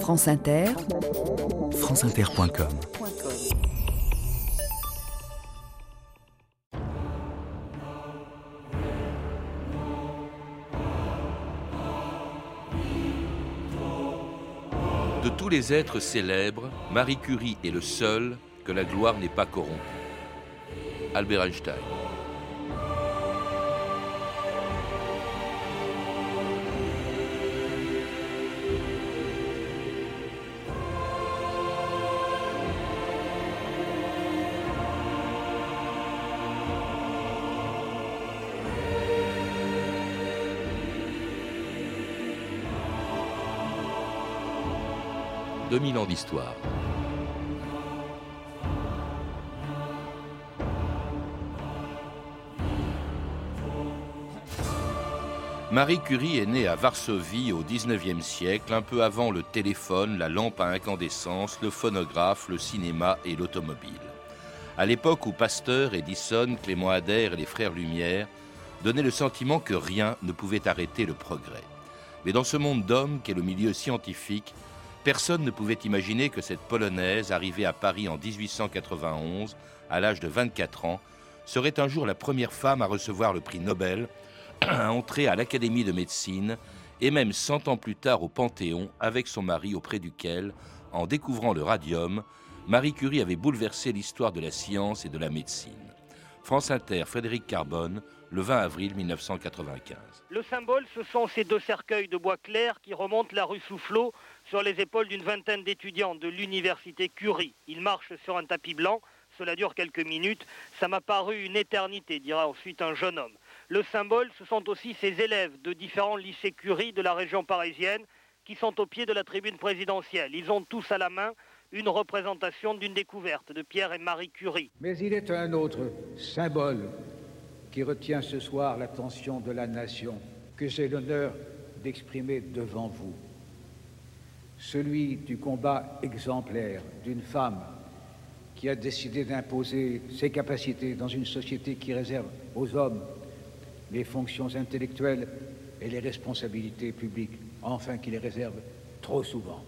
France Inter, franceinter.com De tous les êtres célèbres, Marie Curie est le seul que la gloire n'est pas corrompue. Albert Einstein. « 2000 ans d'histoire. Marie Curie est née à Varsovie au XIXe siècle, un peu avant le téléphone, la lampe à incandescence, le phonographe, le cinéma et l'automobile. À l'époque où Pasteur, Edison, Clément Ader et les frères Lumière donnaient le sentiment que rien ne pouvait arrêter le progrès. Mais dans ce monde d'hommes qu'est le milieu scientifique, personne ne pouvait imaginer que cette Polonaise, arrivée à Paris en 1891, à l'âge de 24 ans, serait un jour la première femme à recevoir le prix Nobel à entrer à l'Académie de médecine et même 100 ans plus tard au Panthéon avec son mari auprès duquel, en découvrant le radium, Marie Curie avait bouleversé l'histoire de la science et de la médecine. France Inter, Frédéric Carbone, le 20 avril 1995. Le symbole, ce sont ces deux cercueils de bois clair qui remontent la rue Soufflot sur les épaules d'une vingtaine d'étudiants de l'université Curie. Ils marchent sur un tapis blanc, cela dure quelques minutes, ça m'a paru une éternité, dira ensuite un jeune homme. Le symbole, ce sont aussi ces élèves de différents lycées Curie de la région parisienne qui sont au pied de la tribune présidentielle. Ils ont tous à la main une représentation d'une découverte de Pierre et Marie Curie. Mais il est un autre symbole qui retient ce soir l'attention de la nation que j'ai l'honneur d'exprimer devant vous. Celui du combat exemplaire d'une femme qui a décidé d'imposer ses capacités dans une société qui réserve aux hommes les fonctions intellectuelles et les responsabilités publiques, enfin qui les réserve trop souvent.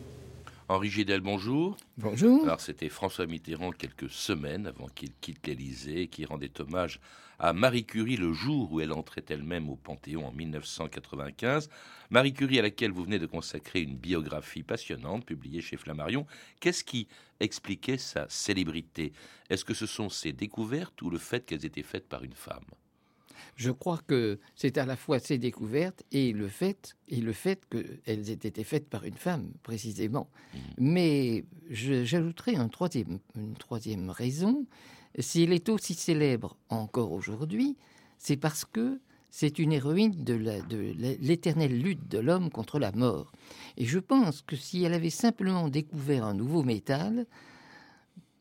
Henri Gidel, bonjour. Bonjour. Alors c'était François Mitterrand quelques semaines avant qu'il quitte l'Élysée, qui rendait hommage à Marie Curie le jour où elle entrait elle-même au Panthéon en 1995. Marie Curie à laquelle vous venez de consacrer une biographie passionnante publiée chez Flammarion. Qu'est-ce qui expliquait sa célébrité? Est-ce que ce sont ses découvertes ou le fait qu'elles étaient faites par une femme? Je crois que c'est à la fois ces découvertes et le fait, et le fait qu'elles aient été faites par une femme, précisément. Mmh. Mais j'ajouterai un troisième, une troisième raison. S'il est aussi célèbre encore aujourd'hui, c'est parce que c'est une héroïne de l'éternelle lutte de l'homme contre la mort. Et je pense que si elle avait simplement découvert un nouveau métal,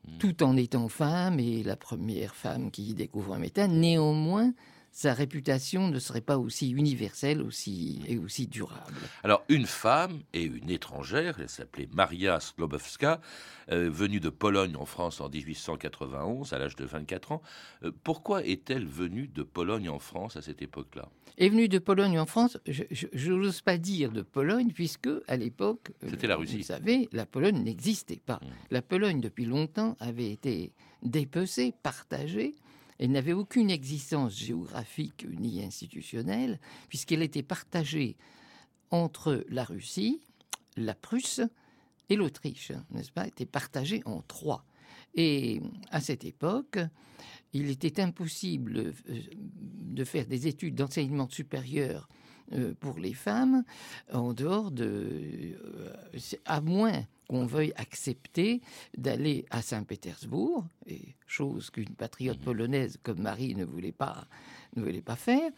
mmh. tout en étant femme et la première femme qui découvre un métal, néanmoins, sa réputation ne serait pas aussi universelle aussi, et aussi durable. Alors, une femme et une étrangère, elle s'appelait Maria Slobowska, euh, venue de Pologne en France en 1891, à l'âge de 24 ans. Euh, pourquoi est-elle venue de Pologne en France à cette époque-là? Est venue de Pologne en France, je n'ose pas dire de Pologne, puisque à l'époque, euh, c'était la Russie. Vous savez, la Pologne n'existait pas. Mmh. La Pologne, depuis longtemps, avait été dépecée, partagée. Elle n'avait aucune existence géographique ni institutionnelle, puisqu'elle était partagée entre la Russie, la Prusse et l'Autriche, n'est-ce pas, était partagée en trois. Et à cette époque, il était impossible euh, de faire des études d'enseignement supérieur pour les femmes en dehors de, euh, à moins qu'on veuille accepter d'aller à Saint-Pétersbourg, et chose qu'une patriote mmh polonaise comme Marie ne voulait pas, ne voulait pas faire.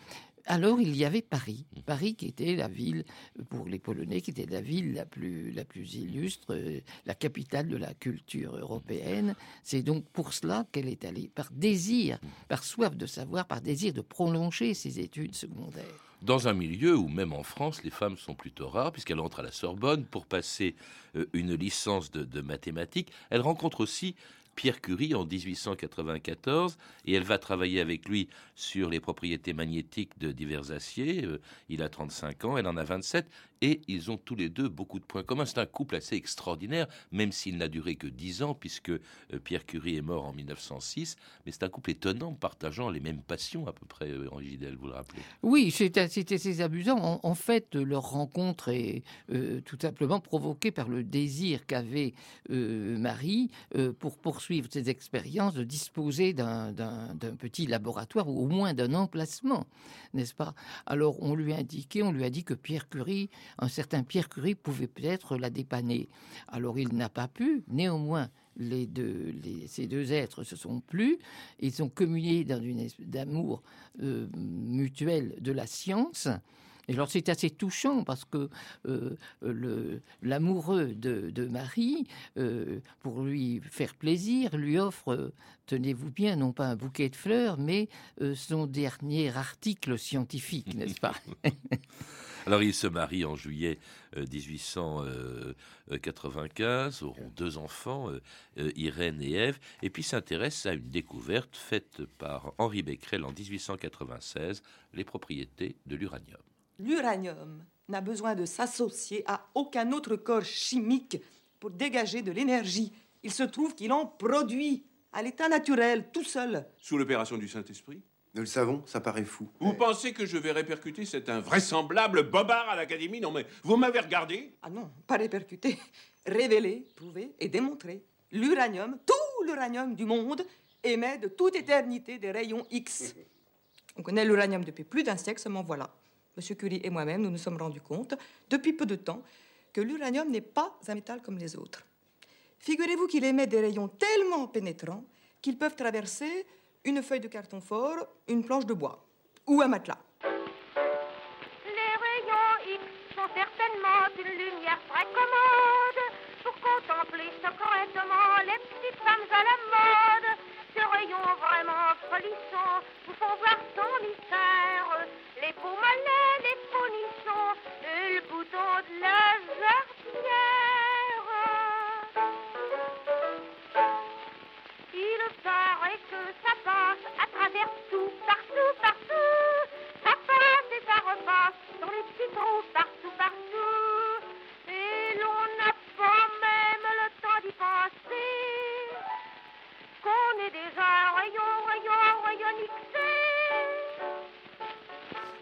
Alors il y avait Paris, mmh. Paris qui était la ville pour les Polonais, qui était la ville la plus la plus illustre, euh, la capitale de la culture européenne. C'est donc pour cela qu'elle est allée par désir, mmh. par soif de savoir, par désir de prolonger ses études secondaires dans un milieu où même en France, les femmes sont plutôt rares, puisqu'elle entre à la Sorbonne pour passer euh, une licence de, mathématiques. Elle rencontre aussi Pierre Curie en 1894 et elle va travailler avec lui sur les propriétés magnétiques de divers aciers. Euh, il a 35 ans, elle en a 27 et ils ont tous les deux beaucoup de points communs. C'est un couple assez extraordinaire, même s'il n'a duré que 10 ans, puisque euh, Pierre Curie est mort en 1906. Mais c'est un couple étonnant, partageant les mêmes passions à peu près, euh, Henri Gidel, vous le rappelez Oui, c'était assez amusant. En, fait, leur rencontre est euh, tout simplement provoquée par le désir qu'avait Marie pour poursuivre ses expériences, de disposer d'un petit laboratoire ou au moins d'un emplacement, n'est-ce pas? Alors, on lui a indiqué, on lui a dit que Pierre Curie un certain Pierre Curie pouvait peut-être la dépanner. Alors il n'a pas pu, néanmoins, ces deux êtres se sont plus, ils ont communié dans une d'amour euh, mutuel de la science. Et alors c'est assez touchant parce que euh, l'amoureux de, Marie, euh, pour lui faire plaisir, lui offre, tenez-vous bien, non pas un bouquet de fleurs, mais son dernier article scientifique, n'est-ce pas? Alors ils se marient en juillet 1895, euh, auront deux enfants, euh, euh, Irène et Ève, et puis s'intéressent à une découverte faite par Henri Becquerel en 1896, les propriétés de l'uranium. L'uranium n'a besoin de s'associer à aucun autre corps chimique pour dégager de l'énergie. Il se trouve qu'il en produit à l'état naturel, tout seul. Sous l'opération du Saint-Esprit? Nous le savons, ça paraît fou. Vous pensez que je vais répercuter cet invraisemblable bobard à l'Académie? Non mais, vous m'avez regardé Ah non, pas répercuter. Révéler, prouver et démontrer. L'uranium, tout l'uranium du monde, émet de toute éternité des rayons X. On connaît l'uranium depuis plus d'un siècle, seulement voilà. Monsieur Curie et moi-même, nous nous sommes rendus compte, depuis peu de temps, que l'uranium n'est pas un métal comme les autres. Figurez-vous qu'il émet des rayons tellement pénétrants qu'ils peuvent traverser une feuille de carton fort, une planche de bois ou un matelas. Les rayons X sont certainement une lumière très commode pour contempler secrètement les petites femmes à la mode. Ces rayons vraiment folissants vous font voir son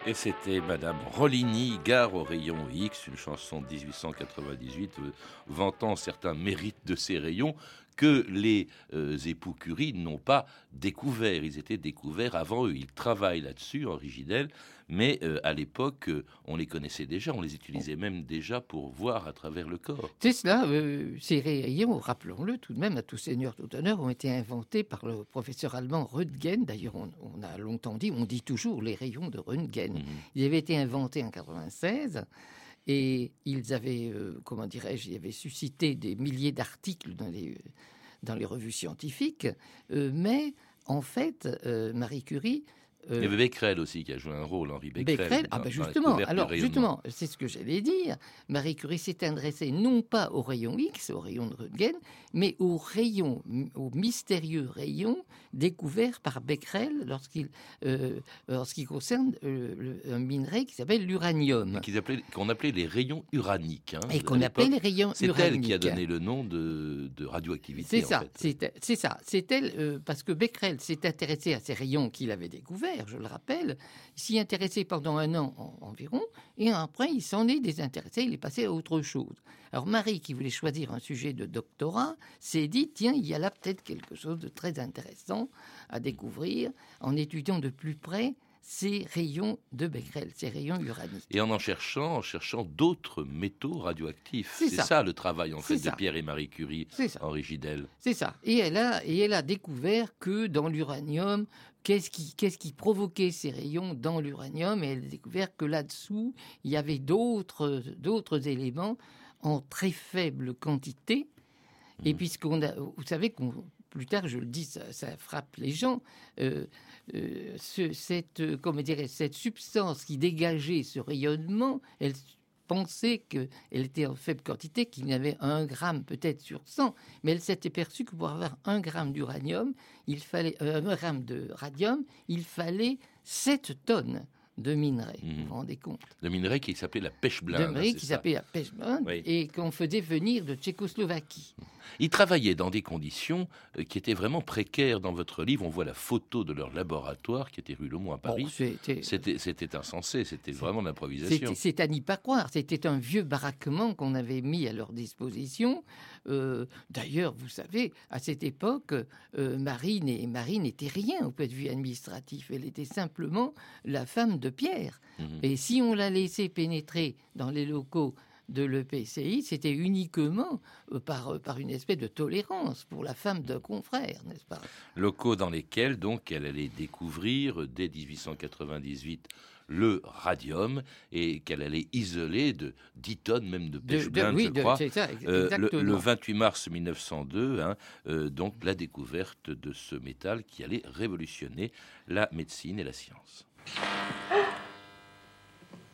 Et c'était Madame Roligny, Gare au rayon X, une chanson de 1898 euh, vantant certains mérites de ces rayons que les euh, époux Curie n'ont pas découvert. Ils étaient découverts avant eux. Ils travaillent là-dessus, originel, mais euh, à l'époque, euh, on les connaissait déjà, on les utilisait même déjà pour voir à travers le corps. C'est cela, ces rayons, rappelons-le tout de même, à tout seigneur, tout honneur, ont été inventés par le professeur allemand Röntgen. D'ailleurs, on, a longtemps dit, on dit toujours les rayons de Röntgen. Mhm. Ils avaient été inventés en 96. Et ils avaient, euh, comment dirais-je, ils avaient suscité des milliers d'articles dans les, dans les revues scientifiques. Euh, mais en fait, euh, Marie Curie il y avait Becquerel aussi qui a joué un rôle, Henri Becquerel. ah ben justement, alors justement, c'est ce que j'allais dire. Marie Curie s'est adressée non pas au rayon X, au rayon de Röntgen, mais au rayon, au mystérieux rayon découvert par Becquerel lorsqu'il, euh, lorsqu'il concerne euh, un minerai qui s'appelle l'uranium. Qu'on appelait, les rayons uraniques. Hein, Et qu'on appelait les rayons uraniques. C'est elle qui a donné le nom de, radioactivité. C'est ça, c'est ça. C'est elle, euh, parce que Becquerel s'est intéressé à ces rayons qu'il avait découverts, je le rappelle, s'y intéressé pendant un an environ, et après il s'en est désintéressé, il est passé à autre chose. Alors Marie, qui voulait choisir un sujet de doctorat, s'est dit, tiens, il y a là peut-être quelque chose de très intéressant à découvrir en étudiant de plus près ces rayons de Becquerel, ces rayons uraniques. Et en en cherchant, en cherchant d'autres métaux radioactifs. C'est ça. le travail en fait de Pierre et Marie Curie, Henri Gidel. C'est ça. Et elle a et elle a découvert que dans l'uranium, qu'est-ce qui provoquait ces rayons dans l'uranium Et elle a découvert que là-dessous, il y avait d'autres éléments en très faible quantité. Et mmh. puisqu'on a, vous savez qu'on plus tard, je le dis, ça, frappe les gens. Euh, euh, cette, comment cette substance qui dégageait ce rayonnement, elle pensé qu'elle était en faible quantité, qu'il y avait un gramme peut-être sur 100, mais elle s'était perçue que pour avoir un gramme d'uranium, il fallait euh, un gramme de radium, il fallait 7 tonnes de minerais. Vous vous rendez compte De minerais qui s'appelait la pêche blinde. De minerais qui s'appelait la pêche blinde Oui. et qu'on faisait venir de Tchécoslovaquie. Ils travaillaient dans des conditions euh, qui étaient vraiment précaires. Dans votre livre, on voit la photo de leur laboratoire qui était rue Le Mont à Paris. Bon, c'était- insensé, c'était vraiment de l'improvisation. C'est à n'y pas croire. C'était un vieux baraquement qu'on avait mis à leur disposition. Euh, D'ailleurs, vous savez, à cette époque, euh, Marie n'était rien au point de vue administratif. Elle était simplement la femme de Pierre. Mhm. Et si on la laissait pénétrer dans les locaux de l'EPCI, c'était uniquement euh, par, euh, par une espèce de tolérance pour la femme d'un confrère, n'est-ce pas? Locaux dans lesquels donc elle allait découvrir dès 1898 le radium et qu'elle allait isoler de 10 tonnes même de pêche de- blinde, oui, je de- crois. c'est ça, Euh, le- le, exactement. 28 mars 1902, hein, euh, donc la découverte de ce métal qui allait révolutionner la médecine et la science.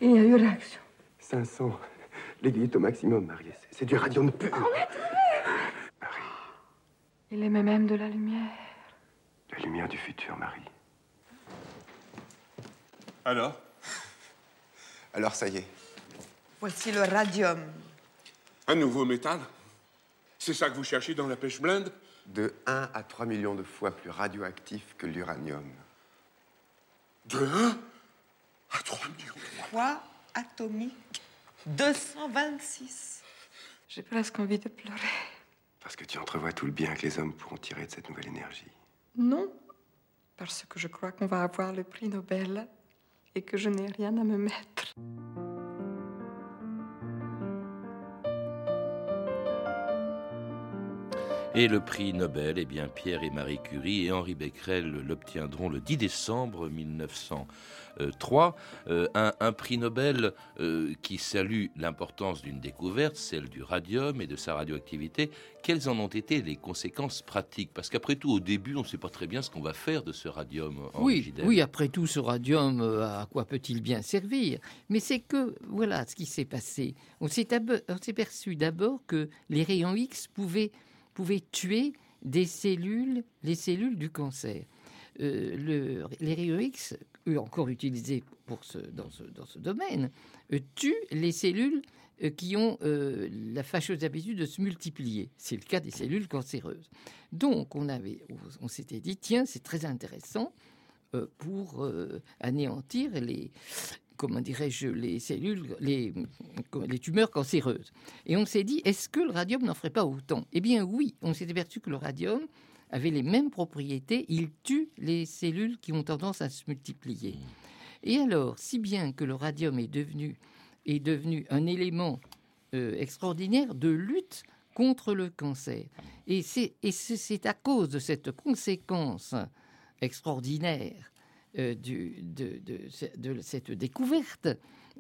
Il y a eu réaction. 500. L'aiguille est au maximum, Marie. C'est- du radium pur. Il aimait même de la lumière. La lumière du futur, Marie. Alors? Alors ça y est. Voici le radium. Un nouveau métal C'est ça que vous cherchez dans la pêche blinde? De 1 à 3 millions de fois plus radioactif que l'uranium. De 1 à 3 millions. Poids atomique 226. J'ai presque envie de pleurer. Parce que tu entrevois tout le bien que les hommes pourront tirer de cette nouvelle énergie. Non, parce que je crois qu'on va avoir le prix Nobel et que je n'ai rien à me mettre. Et le prix Nobel, eh bien, Pierre et Marie Curie et Henri Becquerel l'obtiendront le 10 décembre 1903. Euh, un, un prix Nobel euh, qui salue l'importance d'une découverte, celle du radium et de sa radioactivité. Quelles en ont été les conséquences pratiques? Parce qu'après tout, au début, on ne sait pas très bien ce qu'on va faire de ce radium. Oui, oui, après tout, ce radium, euh, à quoi peut-il bien servir? Mais c'est que, voilà ce qui s'est passé. On s'est abo- on s'est perçu d'abord que les rayons X pouvaient, pouvaient tuer des cellules, les cellules du cancer. Euh, le- les rayons X, eux encore utilisés dans, ce, domaine, euh, tuent les cellules euh, qui ont euh, la fâcheuse habitude de se multiplier. C'est le cas des cellules cancéreuses. Donc, on, s'était dit, tiens, c'est très intéressant pour anéantir les, comment dirais-je, les cellules, les, les tumeurs cancéreuses. Et on s'est dit, est-ce que le radium n'en ferait pas autant? Eh bien oui, on s'est aperçu que le radium avait les mêmes propriétés, il tue les cellules qui ont tendance à se multiplier. Et alors, si bien que le radium est devenu, est devenu un élément euh, extraordinaire de lutte contre le cancer. Et c'est à cause de cette conséquence extraordinaire euh, du- de, de ce- de cette découverte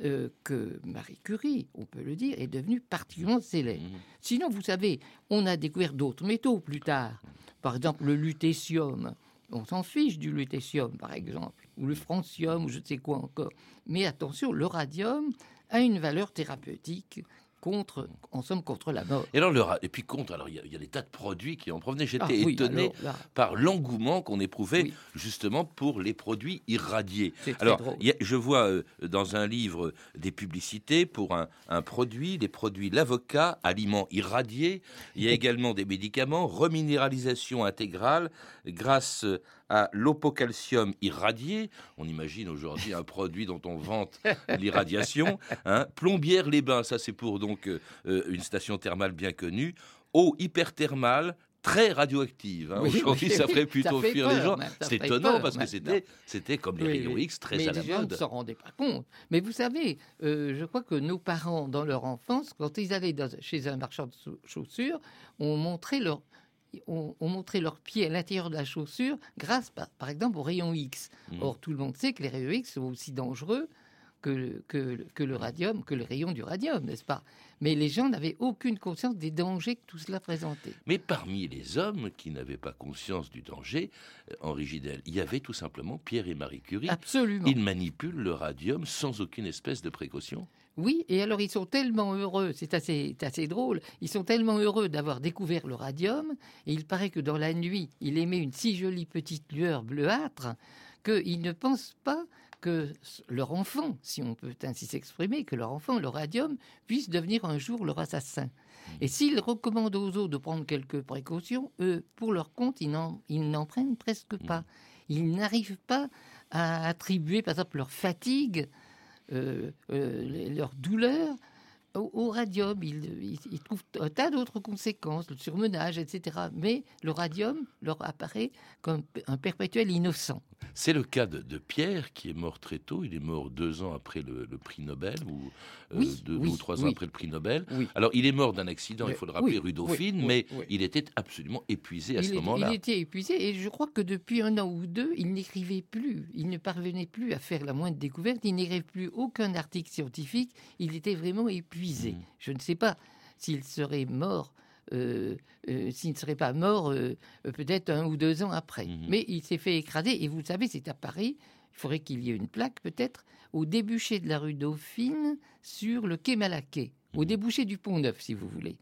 euh, que Marie Curie, on peut le dire, est devenue particulièrement célèbre. Sinon, vous savez, on a découvert d'autres métaux plus tard. Par exemple, le lutécium. On s'en fiche du lutécium, par exemple, ou le francium, ou je ne sais quoi encore. Mais attention, le radium a une valeur thérapeutique contre, en somme, contre la mort. Et alors, le et puis contre, alors il y, a- il y a des tas de produits qui en provenaient. J'étais Ah oui, étonné alors par l'engouement qu'on éprouvait justement pour les produits irradiés. Alors, a- je vois euh, dans un livre des publicités pour un, un produit, les produits l'avocat, aliments irradiés. Il y a également des médicaments, reminéralisation intégrale grâce à l'opocalcium irradié. On imagine aujourd'hui un produit dont on vante l'irradiation. hein. Plombière les bains, ça c'est pour donc euh, euh, une station thermale bien connue. Eau hyperthermale. Très radioactive. hein. Oui, Aujourd'hui, oui, ça ferait ça plutôt fait fuir les gens. C'est étonnant peur parce que maintenant. c'était, c'était comme les Oui, rayons. X très Mais à la les gens mode. ne s'en rendaient pas compte. Mais vous savez, euh, je crois que nos parents, dans leur enfance, quand ils allaient dans- chez un marchand de chau- chaussures, on montrait leur on, on montrait leurs pieds à l'intérieur de la chaussure grâce, par, par exemple, aux rayons X. Mhm. Or, tout le monde sait que les rayons X sont aussi dangereux que, le- que, que le radium, que les rayons du radium, n'est-ce pas? Mais les gens n'avaient aucune conscience des dangers que tout cela présentait. Mais parmi les hommes qui n'avaient pas conscience du danger, euh, Henri Gidel, il y avait tout simplement Pierre et Marie Curie. Absolument. Ils manipulent le radium sans aucune espèce de précaution. Oui, et alors ils sont tellement heureux, c'est assez, assez drôle, ils sont tellement heureux d'avoir découvert le radium, et il paraît que dans la nuit, il émet une si jolie petite lueur bleuâtre qu'ils ne pensent pas que leur enfant, si on peut ainsi s'exprimer, que leur enfant, le radium, puisse devenir un jour leur assassin. Et s'ils recommandent aux autres de prendre quelques précautions, eux, pour leur compte, ils n'en prennent presque pas. Ils n'arrivent pas à attribuer, par exemple, leur fatigue, leur douleur au, radium. Ils, trouvent un tas d'autres conséquences, le surmenage, etc. Mais le radium leur apparaît comme un perpétuel innocent. C'est le cas de, Pierre qui est mort très tôt. Il est mort deux ans après le, prix Nobel ou euh, deux ou trois ans après le prix Nobel. Alors il est mort d'un accident, il faut le rappeler, rue Dauphine, mais il était absolument épuisé à ce moment-là. Il était épuisé et je crois que depuis un an ou deux, il n'écrivait plus. Il ne parvenait plus à faire la moindre découverte. Il n'écrivait plus aucun article scientifique. Il était vraiment épuisé. Mmh. Je ne sais pas s'il serait mort euh, euh, s'il ne serait pas mort euh, peut-être un ou deux ans après. Mhm. Mais il s'est fait écraser, et vous savez, c'est à Paris, il faudrait qu'il y ait une plaque peut-être, au débouché de la rue Dauphine, sur le quai Malaquais, au mhm. débouché du Pont Neuf, si vous voulez,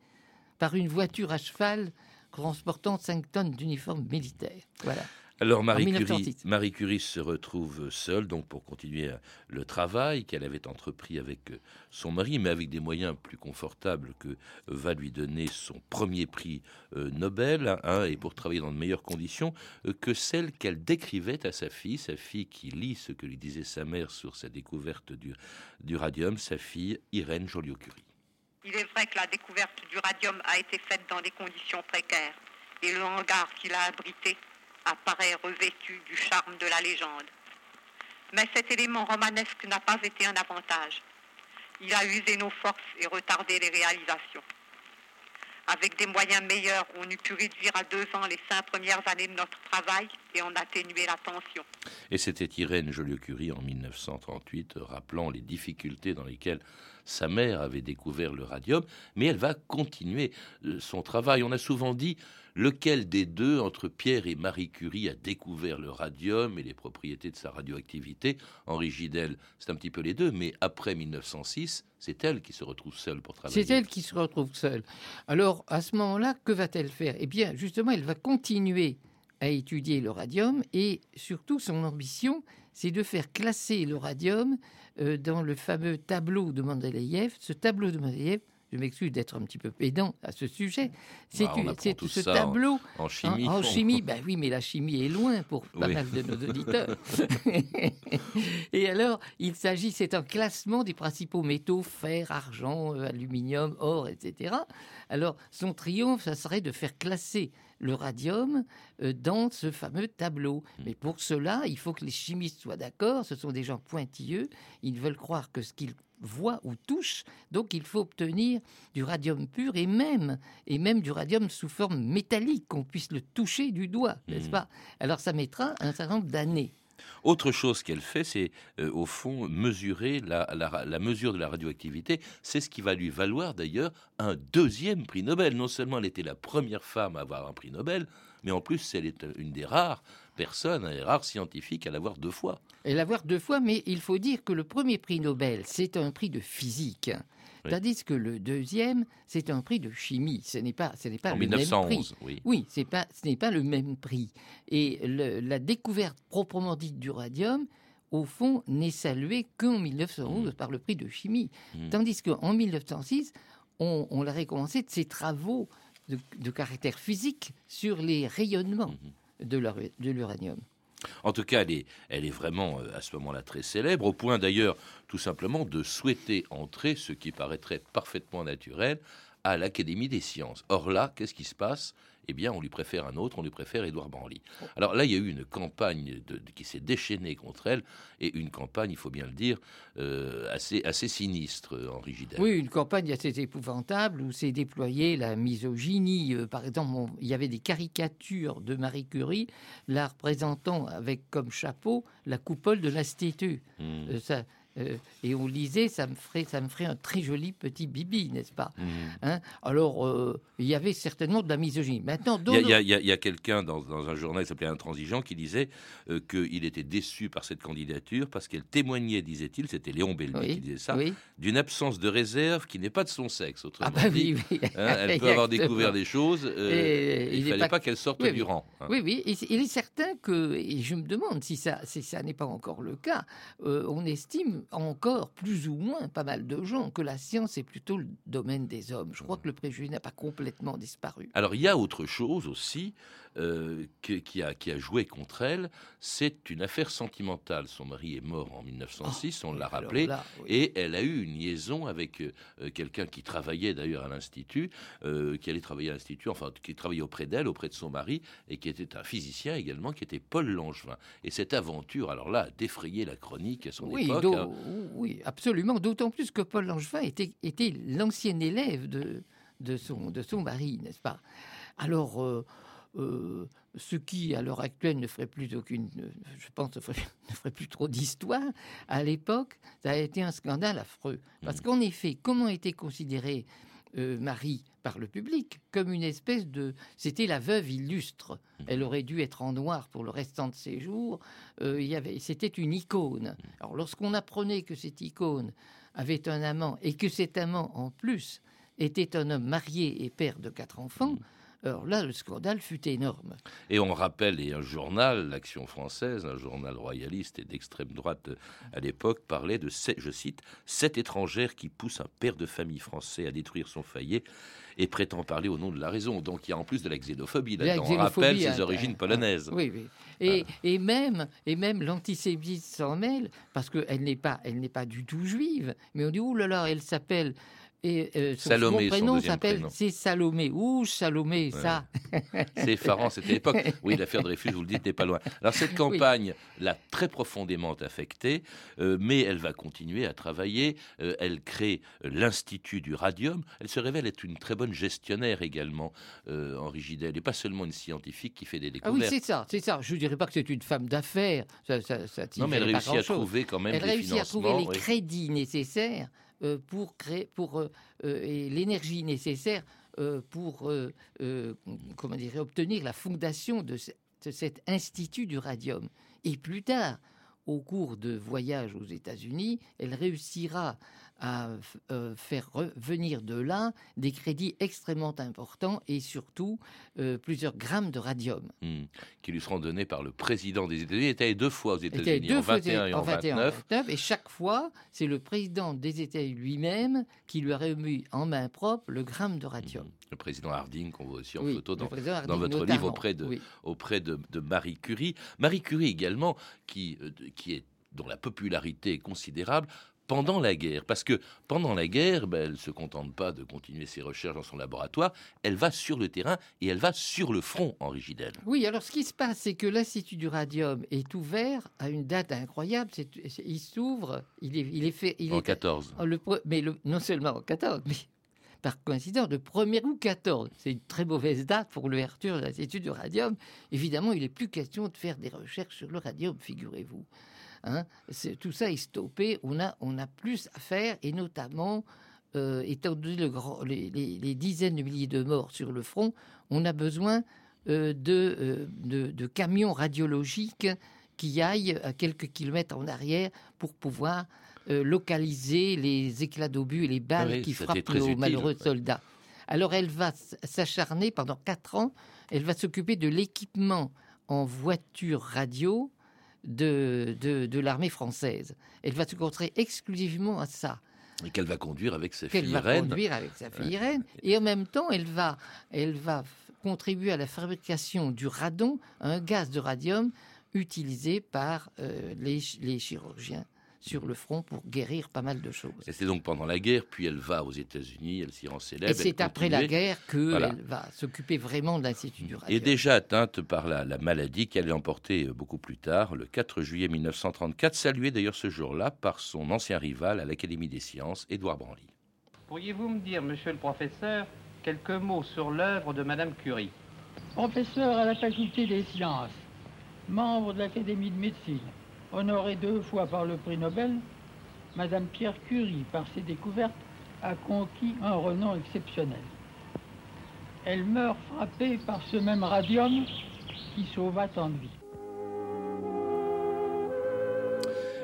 par une voiture à cheval transportant 5 tonnes d'uniformes militaires. Voilà. Alors Marie Curie, Marie Curie, se retrouve seule donc pour continuer euh, le travail qu'elle avait entrepris avec euh, son mari, mais avec des moyens plus confortables que va lui donner son premier prix euh, Nobel, hein, et pour travailler dans de meilleures conditions que celles qu'elle décrivait à sa fille, sa fille qui lit ce que lui disait sa mère sur sa découverte du, du radium, sa fille Irène Joliot-Curie. Il est vrai que la découverte du radium a été faite dans des conditions précaires, et le hangar qu'il a abrité apparaît revêtu du charme de la légende. Mais cet élément romanesque n'a pas été un avantage. Il a usé nos forces et retardé les réalisations. Avec des moyens meilleurs, on eût pu réduire à deux ans les cinq premières années de notre travail et en atténuer la tension. Et c'était Irène Joliot-Curie en 1938, rappelant les difficultés dans lesquelles sa mère avait découvert le radium, mais elle va continuer euh, son travail. On a souvent dit lequel des deux, entre Pierre et Marie Curie, a découvert le radium et les propriétés de sa radioactivité? Henri Gidel, c'est un petit peu les deux, mais après 1906, c'est elle qui se retrouve seule pour travailler. C'est elle qui se retrouve seule. Alors, à ce moment-là, que va-t-elle faire? Eh bien, justement, elle va continuer à étudier le radium et surtout son ambition, c'est de faire classer le radium euh, dans le fameux tableau de Mendeleïev. Ce tableau de Mendeleïev, je m'excuse d'être un petit peu pédant à ce sujet. C'est bah, ce tableau en, chimie. En, chimie, ben oui, mais la chimie est loin pour pas mal de nos auditeurs. et alors, il s'agit, c'est un classement des principaux métaux fer, argent, euh, aluminium, or, etc. Alors, son triomphe, ça serait de faire classer le radium euh, dans ce fameux tableau. Hmm. Mais pour cela, il faut que les chimistes soient d'accord. Ce sont des gens pointilleux. Ils veulent croire que ce qu'ils voient ou touchent, donc il faut obtenir du radium pur et même, et même du radium sous forme métallique, qu'on puisse le toucher du doigt, n'est-ce hmm. pas? Alors ça mettra un certain nombre d'années. Autre chose qu'elle fait, c'est euh, au fond mesurer la, mesure de la radioactivité. C'est ce qui va lui valoir d'ailleurs un deuxième prix Nobel. Non seulement elle était la première femme à avoir un prix Nobel, mais en plus elle est une des rares personnes, un des rares scientifiques à l'avoir deux fois. Et l'avoir deux fois, mais il faut dire que le premier prix Nobel, c'est un prix de physique. Tandis que le deuxième, c'est un prix de chimie. Ce n'est pas, ce n'est pas le même prix. Oui, oui c'est pas, ce n'est pas le même prix. Et la découverte proprement dite du radium, au fond, n'est saluée qu'en 1911 mmh. par le prix de chimie. Mmh. Tandis qu'en 1906, on, on l'a récompensé de ses travaux de, caractère physique sur les rayonnements mmh. de l'uranium. En tout cas, elle est, vraiment euh, à ce moment-là très célèbre, au point d'ailleurs tout simplement de souhaiter entrer, ce qui paraîtrait parfaitement naturel, à l'Académie des sciences. Or là, qu'est-ce qui se passe? Eh bien, on lui préfère un autre, on lui préfère Édouard Branly. Alors là, il y a eu une campagne qui s'est déchaînée contre elle, et une campagne, il faut bien le dire, euh, assez, assez sinistre, Henri Gidel. Oui, une campagne assez épouvantable où s'est déployée la misogynie. Euh, par exemple, il y avait des caricatures de Marie Curie, la représentant avec comme chapeau la coupole de l'Institut. Hmm. Euh, ça, euh, et on lisait, ça me ferait, ça me ferait un très joli petit bibi, n'est-ce pas Mmh. Hein Alors, euh, il y avait certainement de la misogynie. Maintenant, Il y a, quelqu'un dans, dans un journal qui s'appelait Intransigeant qui disait euh, qu'il était déçu par cette candidature parce qu'elle témoignait, disait-il, c'était Léon Bellamy Oui, qui disait ça, oui. d'une absence de réserve qui n'est pas de son sexe. Autrement Ah bah dit, oui, hein, elle peut avoir découvert des choses. Et il ne fallait pas, qu'elle sorte du rang. hein. Oui, oui. Et il est certain que, et je me demande si ça, si ça n'est pas encore le cas, on estime encore plus ou moins pas mal de gens que la science est plutôt le domaine des hommes. Je crois que le préjugé n'a pas complètement disparu. Alors il y a autre chose aussi euh, qui, a, qui a joué contre elle, c'est une affaire sentimentale. Son mari est mort en 1906, on l'a rappelé, là, oui. et elle a eu une liaison avec euh, euh, quelqu'un qui travaillait d'ailleurs à l'Institut, euh, qui allait travailler à l'Institut, enfin qui travaillait auprès d'elle, auprès de son mari, et qui était un physicien également, qui était Paul Langevin. Et cette aventure, alors là, a défrayé la chronique à son Oui, époque. hein. oui, absolument. D'autant plus que Paul Langevin était, était l'ancien élève de, de, son, de son mari, n'est-ce pas? Alors, euh, euh, ce qui, à l'heure actuelle, ne ferait plus aucune, je pense, ne ferait, ne ferait plus trop d'histoire, à l'époque, ça a été un scandale affreux. Parce qu'en effet, comment était considérée euh, Marie par le public comme une espèce de... C'était la veuve illustre. Elle aurait dû être en noir pour le restant de ses jours. Euh, il y avait, c'était une icône. Alors lorsqu'on apprenait que cette icône avait un amant et que cet amant en plus était un homme marié et père de quatre enfants, alors là le scandale fut énorme. Et on rappelle, et un journal, l'Action française, un journal royaliste et d'extrême droite euh, à l'époque, parlait de, sept- je cite, sept étrangères qui poussent un père de famille français à détruire son foyer et prétend parler au nom de la raison. Donc il y a en plus de la xénophobie là-dedans. On rappelle ses origines polonaises. Oui, oui. Et, et même, et même l'antisémitisme s'en mêle, parce qu'elle n'est pas, elle n'est pas du tout juive. Mais on dit, ouh là là, elle s'appelle. Et euh, son Salomé, son prénom s'appelle, c'est Salomé. Ouh, Salomé, ça. C'est effarant, c'était l'époque. Oui, l'affaire Dreyfus, vous le dites, n'est pas loin. Alors cette campagne l'a très profondément affectée, euh, mais elle va continuer à travailler. Euh, elle crée euh, l'Institut du Radium. Elle se révèle être une très bonne gestionnaire également, Henri Gidel, et pas seulement une scientifique qui fait des Ah oui, découvertes. c'est ça, c'est ça. Je ne dirais pas que c'est une femme d'affaires. Ça, ça, ça Non, mais elle réussit à trouver quand même Elle des réussit à trouver les oui. crédits nécessaires pour créer, pour euh, euh, l'énergie nécessaire euh, pour euh, euh, comment dire obtenir la fondation de cet institut du radium. Et plus tard, au cours de voyages aux États-Unis, elle réussira à euh, faire revenir de là des crédits extrêmement importants et surtout euh, plusieurs grammes de radium. Hmm. qui lui seront donnés par le président des États-Unis. Il était allé deux fois aux États-Unis, en fois 21 et en 21, 29. 29, et chaque fois, c'est le président des États lui-même qui lui a remis en main propre le gramme de radium. Le président Harding, qu'on voit aussi en Oui, photo dans, votre notamment, livre auprès de, oui. auprès de, de Marie Curie. Marie Curie également, qui, euh, qui est, dont la popularité est considérable pendant la guerre. Parce que pendant la guerre, ben, elle ne se contente pas de continuer ses recherches dans son laboratoire, elle va sur le terrain et elle va sur le front, Henri Gidel. Oui, alors ce qui se passe, c'est que l'Institut du radium est ouvert à une date incroyable. C'est, il s'ouvre, il est, il est fait. Il En est, 14. Oh, le pre- mais le- non seulement en 14, mais par coïncidence, le 1er août 14. C'est une très mauvaise date pour l'ouverture de l'Institut du radium. Évidemment, il n'est plus question de faire des recherches sur le radium, figurez-vous. Hein, tout ça est stoppé. On a, on a plus à faire, et notamment, euh, étant donné le grand- les, les- les dizaines de milliers de morts sur le front, on a besoin euh, de, euh, de, de camions radiologiques qui aillent à quelques kilomètres en arrière pour pouvoir localiser les éclats d'obus et les balles oui, qui frappent nos utile, malheureux ouais. soldats. Alors elle va s'acharner pendant quatre ans, elle va s'occuper de l'équipement en voiture radio de, de, de l'armée française. Elle va se concentrer exclusivement à ça Et qu'elle va conduire avec sa fille va Irène. conduire avec sa fille Ouais. Irène. Et en même temps, elle va, elle va contribuer à la fabrication du radon, un gaz de radium utilisé par euh, les, les chirurgiens sur le front pour guérir pas mal de choses. Et c'est donc pendant la guerre, puis elle va aux États-Unis, elle s'y rend célèbre. Et c'est après la guerre qu'elle Voilà. va s'occuper vraiment de l'Institut du Et radium. déjà atteinte par la, la maladie qu'elle allait emporter euh, beaucoup plus tard, le 4 juillet 1934, saluée d'ailleurs ce jour-là par son ancien rival à l'Académie des sciences, Édouard Branly. Pourriez-vous me dire, monsieur le professeur, quelques mots sur l'œuvre de Madame Curie? Professeur à la faculté des sciences, membre de l'Académie de médecine, honoré deux fois par le prix Nobel, Madame Pierre Curie, par ses découvertes, a conquis un renom exceptionnel. Elle meurt frappée par ce même radium qui sauva tant de vies.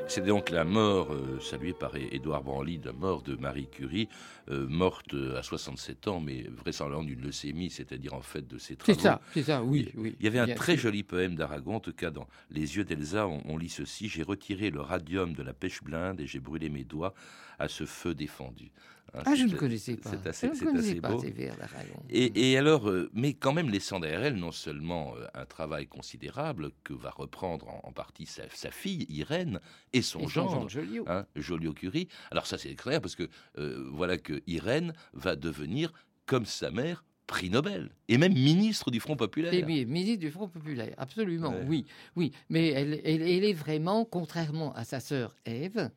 C'est donc la mort, euh, saluée par Édouard Branly, la mort de Marie Curie, euh, morte euh, à 67 ans, mais vraisemblablement d'une leucémie, c'est-à-dire en fait de ses travaux. C'est ça, c'est ça, oui, oui. Il y avait un bien très joli poème d'Aragon, en tout cas dans Les yeux d'Elsa, on, on lit ceci J'ai retiré le radium de la pêche blinde et j'ai brûlé mes doigts à ce feu défendu. Hein, Ah, je ne connaissais pas. C'est assez, je ne c'est connaissais pas beau. d'Aragon. Et, et alors, euh, mais quand même laissant derrière elle non seulement euh, un travail considérable que va reprendre en, en partie sa, sa fille Irène et son Et gendre, gendre Joliot. hein, Joliot-Curie. Alors ça c'est extraordinaire parce que euh, voilà que Irène va devenir comme sa mère prix Nobel et même ministre du Front populaire. Et bien, ministre du Front populaire, absolument, Ouais. oui, oui. Mais elle, elle- elle est vraiment, contrairement à sa sœur Ève.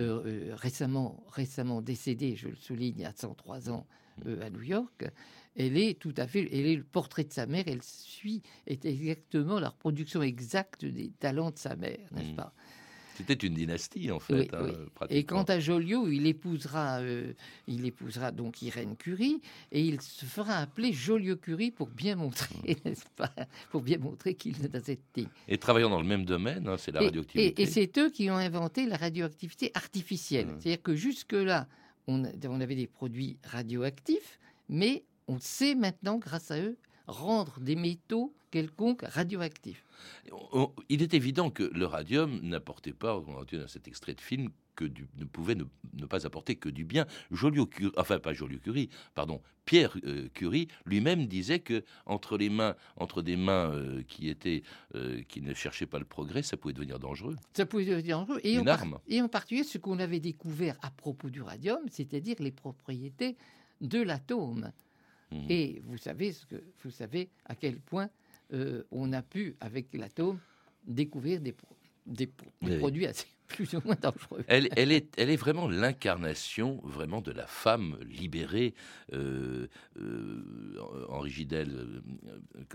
Euh, euh, récemment, récemment décédée, je le souligne, à 103 ans Mm. euh, à New York, elle est tout à fait, elle est le portrait de sa mère, elle suit, est exactement la reproduction exacte des talents de sa mère, n'est-ce pas? C'était une dynastie en fait. Oui, hein, oui. Et quant à Joliot, il épousera, euh, il épousera donc Irène Curie et il se fera appeler Joliot-Curie pour bien montrer, Mm. n'est-ce pas, pour bien montrer qu'il est dans cette. Et travaillant dans le même domaine, hein, c'est la Et- radioactivité. Et, et c'est eux qui ont inventé la radioactivité artificielle. Mm. C'est-à-dire que jusque-là, on, on avait des produits radioactifs, mais on sait maintenant, grâce à eux, rendre des métaux quelconques radioactifs. Il est évident que le radium n'apportait pas, on a entendu dans cet extrait de film, que du, ne pouvait ne, ne pas apporter que du bien. Joliot-Curie, enfin pas Joliot-Curie, pardon, Pierre euh, Curie lui-même disait que entre les mains, entre des mains euh, qui étaient, euh, qui ne cherchaient pas le progrès, ça pouvait devenir dangereux. Ça pouvait devenir dangereux. Et, en Une par- arme. et en particulier ce qu'on avait découvert à propos du radium, c'est-à-dire les propriétés de l'atome. Mhm. Et vous savez, ce que, vous savez à quel point euh, on a pu, avec l'atome, découvrir des, pro- des, pro- des Oui, oui. produits assez plus ou moins dangereux. Elle, elle est, elle est vraiment l'incarnation vraiment de la femme libérée, euh, euh, Henri Gidel, euh,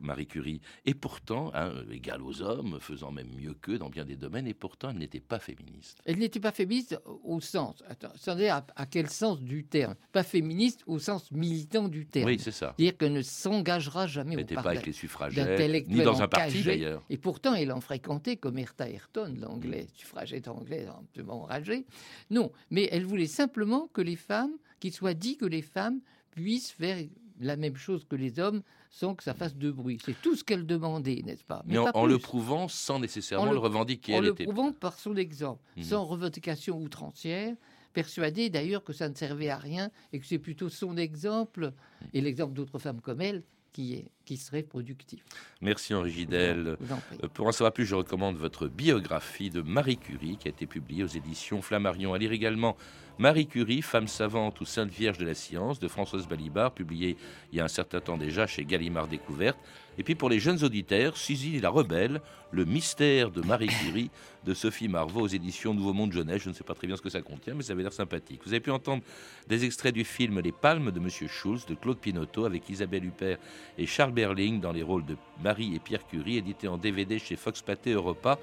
Marie Curie. Et pourtant, hein, égale aux hommes, faisant même mieux qu'eux dans bien des domaines, et pourtant elle n'était pas féministe. Elle n'était pas féministe au sens, attendez, à, à quel sens du terme? Pas féministe au sens militant du terme. Oui, c'est ça. C'est-à-dire qu'elle ne s'engagera jamais Elle n'était pas avec les suffragettes, ni dans un parti, d'ailleurs. Et pourtant, elle en fréquentait comme Erta Ayrton, Mm. l'anglais, suffragette anglais, absolument enragé. Non, mais elle voulait simplement que les femmes, qu'il soit dit que les femmes puissent faire la même chose que les hommes sans que ça fasse de bruit. C'est tout ce qu'elle demandait, n'est-ce pas? Mais en, pas en le prouvant sans nécessairement En le, revendiquer. En elle le était... prouvant par son exemple, Mhm. sans revendication outrancière, persuadée d'ailleurs que ça ne servait à rien et que c'est plutôt son exemple et l'exemple d'autres femmes comme elle qui, est, qui serait productif. Merci Henri Gidel. Euh, Pour en savoir plus, je recommande votre biographie de Marie Curie qui a été publiée aux éditions Flammarion. À lire également Marie Curie, femme savante ou sainte vierge de la science de Françoise Balibar, publiée il y a un certain temps déjà chez Gallimard Découverte. Et puis pour les jeunes auditeurs, Suzy la rebelle, le mystère de Marie Curie de Sophie Marvaux aux éditions Nouveau Monde Jeunesse. Je ne sais pas très bien ce que ça contient, mais ça avait l'air sympathique. Vous avez pu entendre des extraits du film Les Palmes de Monsieur Schulz de Claude Pinotto avec Isabelle Huppert et Charles Berling dans les rôles de Marie et Pierre Curie, édité en DVD chez Fox Pathé Europa,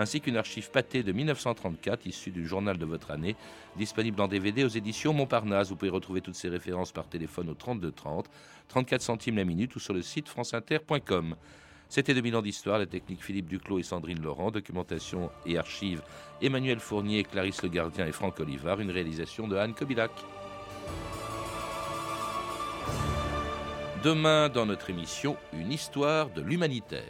ainsi qu'une archive pâtée de 1934 issue du journal de votre année, disponible en DVD aux éditions Montparnasse. Vous pouvez retrouver toutes ces références par téléphone au 32 30, 34 centimes la minute ou sur le site franceinter.com. C'était 2000 ans d'histoire, la technique Philippe Duclos et Sandrine Laurent, documentation et archives Emmanuel Fournier, Clarisse Le Gardien et Franck Olivard, une réalisation de Anne Kobilac. Demain, dans notre émission, une histoire de l'humanitaire.